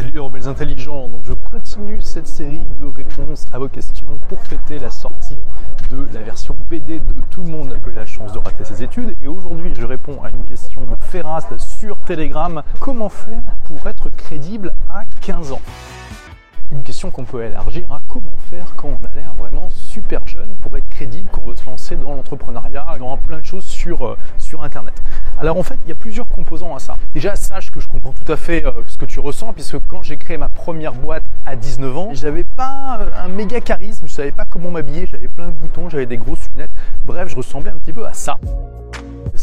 Salut les rebelles intelligents, donc je continue cette série de réponses à vos questions pour fêter la sortie de la version BD de Tout le monde pas eu la chance de rater ses études. Et aujourd'hui je réponds à une question de Ferrast sur Telegram, comment faire pour être crédible à 15 ans? Une question qu'on peut élargir à comment faire quand on a l'air vraiment super jeune pour être crédible, quand on veut se lancer dans l'entrepreneuriat, dans plein de choses sur, euh, Internet. Alors en fait, il y a plusieurs composants à ça. Déjà, sache que je comprends tout à fait euh, ce que tu ressens, puisque quand j'ai créé ma première boîte à 19 ans, j'avais pas euh, un méga charisme, je savais pas comment m'habiller, j'avais plein de boutons, j'avais des grosses lunettes. Bref, je ressemblais un petit peu à ça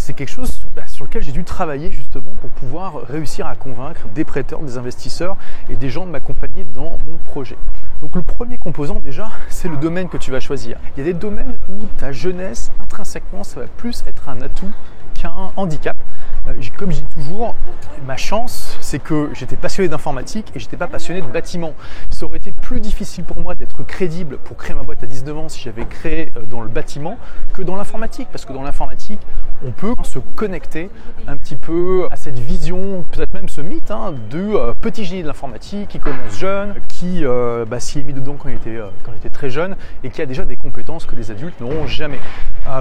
c'est quelque chose bah, sur lequel j'ai dû travailler justement pour pouvoir réussir à convaincre des prêteurs, des investisseurs et des gens de m'accompagner dans mon projet. Donc le premier composant déjà, c'est le domaine que tu vas choisir. Il y a des domaines où ta jeunesse, intrinsèquement, ça va plus être un atout qu'un handicap. Euh, comme je dis toujours, ma chance, c'est que j'étais passionné d'informatique et j'étais pas passionné de bâtiment. Ça aurait été plus difficile pour moi d'être crédible pour créer ma boîte à 19 ans si j'avais créé euh, dans le bâtiment que dans l'informatique. Parce que dans l'informatique, on peut se connecter un petit peu à cette vision, peut-être même ce mythe hein, du euh, petit génie de l'informatique qui commence jeune, qui bah, s'y est mis dedans quand il, quand il était très jeune et qui a déjà des compétences que les adultes n'auront jamais.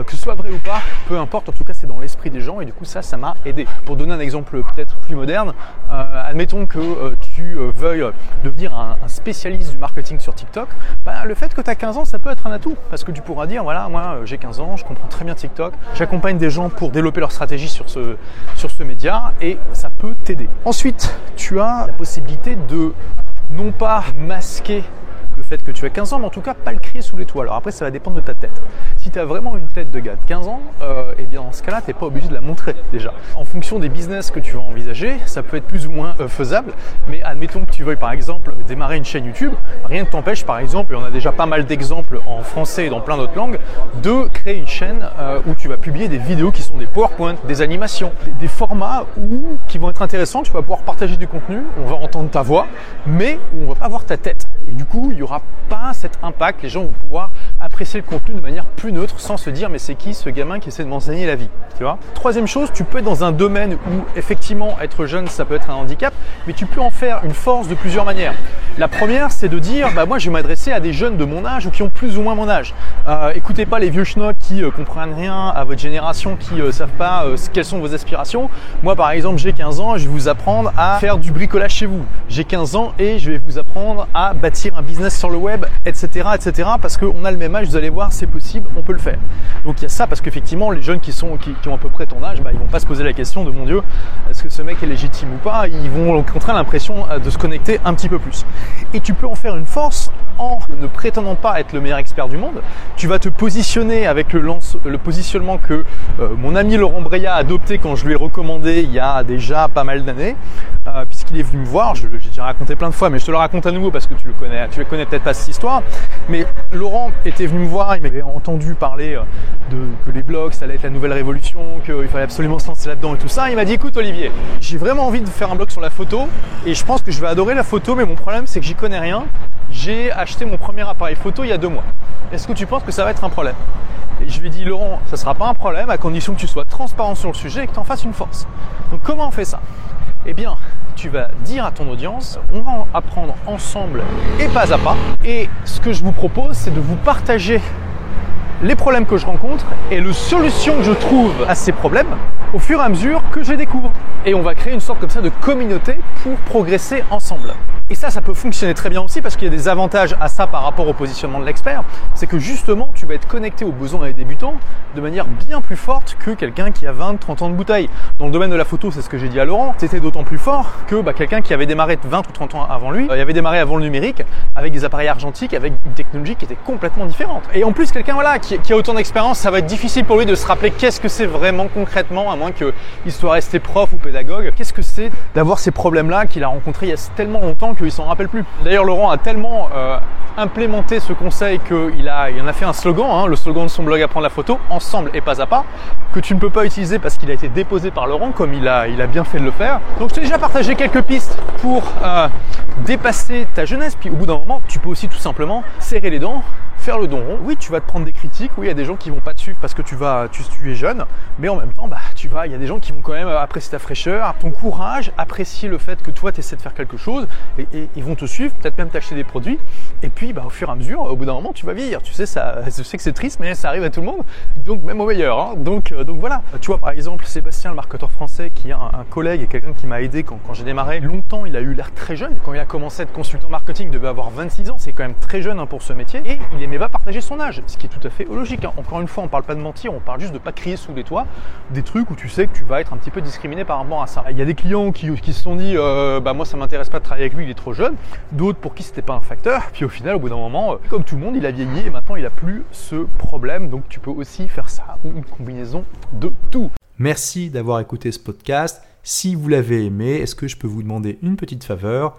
Que ce soit vrai ou pas, peu importe, en tout cas c'est dans l'esprit des gens et du coup ça, ça m'a aidé. Pour donner un exemple peut-être plus moderne, euh, admettons que euh, tu euh, veuilles devenir un, spécialiste du marketing sur TikTok, bah, le fait que tu as 15 ans, ça peut être un atout parce que tu pourras dire voilà, moi j'ai 15 ans, je comprends très bien TikTok, j'accompagne des gens pour développer leur stratégie sur ce, sur ce média et ça peut t'aider. Ensuite, tu as la possibilité de non pas masquer fait que tu as 15 ans, mais en tout cas pas le crier sous les toits. Alors après, ça va dépendre de ta tête. Si tu as vraiment une tête de gars de 15 ans, euh, eh bien dans ce cas-là, tu pas obligé de la montrer déjà. En fonction des business que tu vas envisager, ça peut être plus ou moins euh, faisable, mais admettons que tu veuilles par exemple démarrer une chaîne YouTube, rien ne t'empêche par exemple, et on a déjà pas mal d'exemples en français et dans plein d'autres langues, de créer une chaîne euh, où tu vas publier des vidéos qui sont des PowerPoint, des animations, des, formats où, qui vont être intéressants, tu vas pouvoir partager du contenu, on va entendre ta voix, mais on va pas voir ta tête. Du coup, il y aura pas cet impact. Les gens vont pouvoir apprécier le contenu de manière plus neutre sans se dire mais c'est qui ce gamin qui essaie de m'enseigner la vie tu vois? Troisième chose, tu peux être dans un domaine où effectivement être jeune ça peut être un handicap, mais tu peux en faire une force de plusieurs manières. La première, c'est de dire bah moi je vais m'adresser à des jeunes de mon âge ou qui ont plus ou moins mon âge. Euh, écoutez pas les vieux schnocks qui euh, comprennent rien à votre génération, qui euh, savent pas euh, quelles sont vos aspirations. Moi par exemple j'ai 15 ans, je vais vous apprendre à faire du bricolage chez vous. J'ai 15 ans et je vais vous apprendre à bâtir un business sur le web, etc. etc. parce qu'on a le même âge, vous allez voir, c'est possible, on peut le faire. Donc il y a ça parce qu'effectivement les jeunes qui, sont, qui, ont à peu près ton âge, bah, ils vont pas se poser la question de mon Dieu, est-ce que ce mec est légitime ou pas? Ils vont au contraire l'impression de se connecter un petit peu plus. Et tu peux en faire une force en ne prétendant pas être le meilleur expert du monde. Tu vas te positionner avec le positionnement que euh, mon ami Laurent Breya a adopté quand je lui ai recommandé il y a déjà pas mal d'années, euh, puisqu'il est venu me voir. J'ai déjà raconté plein de fois, mais je te le raconte à nouveau parce que tu le connais, tu le connais peut-être pas cette histoire. Mais Laurent était venu me voir, il m'avait entendu parler euh, de que les blogs, ça allait être la nouvelle révolution, qu'il fallait absolument se lancer là-dedans et tout ça. Il m'a dit, écoute Olivier, j'ai vraiment envie de faire un blog sur la photo et je pense que je vais adorer la photo, mais mon problème c'est que j'y connais rien. J'ai acheté mon premier appareil photo il y a deux mois. Est-ce que tu penses que ça va être un problème? Et je lui ai dit, Laurent, ça sera pas un problème à condition que tu sois transparent sur le sujet et que tu en fasses une force. Donc comment on fait ça? Eh bien, tu vas dire à ton audience, on va apprendre ensemble et pas à pas. Et ce que je vous propose, c'est de vous partager les problèmes que je rencontre et les solutions que je trouve à ces problèmes au fur et à mesure que je les découvre. Et on va créer une sorte comme ça de communauté pour progresser ensemble. Et ça, ça peut fonctionner très bien aussi parce qu'il y a des avantages à ça par rapport au positionnement de l'expert. C'est que justement, tu vas être connecté aux besoins des débutants de manière bien plus forte que quelqu'un qui a 20, 30 ans de bouteille. Dans le domaine de la photo, c'est ce que j'ai dit à Laurent, c'était d'autant plus fort que bah, quelqu'un qui avait démarré 20 ou 30 ans avant lui, euh, il avait démarré avant le numérique avec des appareils argentiques, avec une technologie qui était complètement différente. Et en plus, quelqu'un voilà, qui, qui a autant d'expérience, ça va être difficile pour lui de se rappeler qu'est-ce que c'est vraiment concrètement, à moins qu'il soit resté prof ou pédagogue. Qu'est-ce que c'est d'avoir ces problèmes-là qu'il a rencontrés il y a tellement longtemps qu'il s'en rappelle plus? D'ailleurs, Laurent a tellement euh, implémenté ce conseil qu'il a, il en a fait un slogan, hein, le slogan de son blog Apprendre la photo, ensemble et pas à pas, que tu ne peux pas utiliser parce qu'il a été déposé par Laurent, comme il a, il a bien fait de le faire. Donc, je t'ai déjà partagé quelques pistes pour euh, dépasser ta jeunesse. Puis, au bout d'un moment, tu peux aussi tout simplement serrer les dents, le don. Oui, tu vas te prendre des critiques. Oui, il y a des gens qui vont pas te suivre parce que tu vas, tu, tu es jeune, mais en même temps, bah, tu vas, il y a des gens qui vont quand même apprécier ta fraîcheur, ton courage, apprécier le fait que toi, tu essaies de faire quelque chose, et, ils vont te suivre, peut-être même t'acheter des produits. Et puis, bah, au fur et à mesure, au bout d'un moment, tu vas vieillir. Tu sais, ça, je sais que c'est triste, mais ça arrive à tout le monde. Donc, même au meilleur. Hein. Donc, euh, donc voilà. Tu vois, par exemple, Sébastien, le marketeur français, qui est un, collègue et quelqu'un qui m'a aidé quand, j'ai démarré. Longtemps, il a eu l'air très jeune. Quand il a commencé à être consultant marketing, il devait avoir 26 ans. C'est quand même très jeune hein, pour ce métier. Et il pas partager son âge, ce qui est tout à fait logique. Hein. Encore une fois, on parle pas de mentir, on parle juste de pas crier sous les toits des trucs où tu sais que tu vas être un petit peu discriminé par rapport à ça. Il y a des clients qui, qui se sont dit, euh, bah moi ça m'intéresse pas de travailler avec lui, il est trop jeune. D'autres pour qui c'était pas un facteur. Puis au final, au bout d'un moment, euh, comme tout le monde, il a vieilli et maintenant il a plus ce problème. Donc tu peux aussi faire ça ou une combinaison de tout. Merci d'avoir écouté ce podcast. Si vous l'avez aimé, est-ce que je peux vous demander une petite faveur?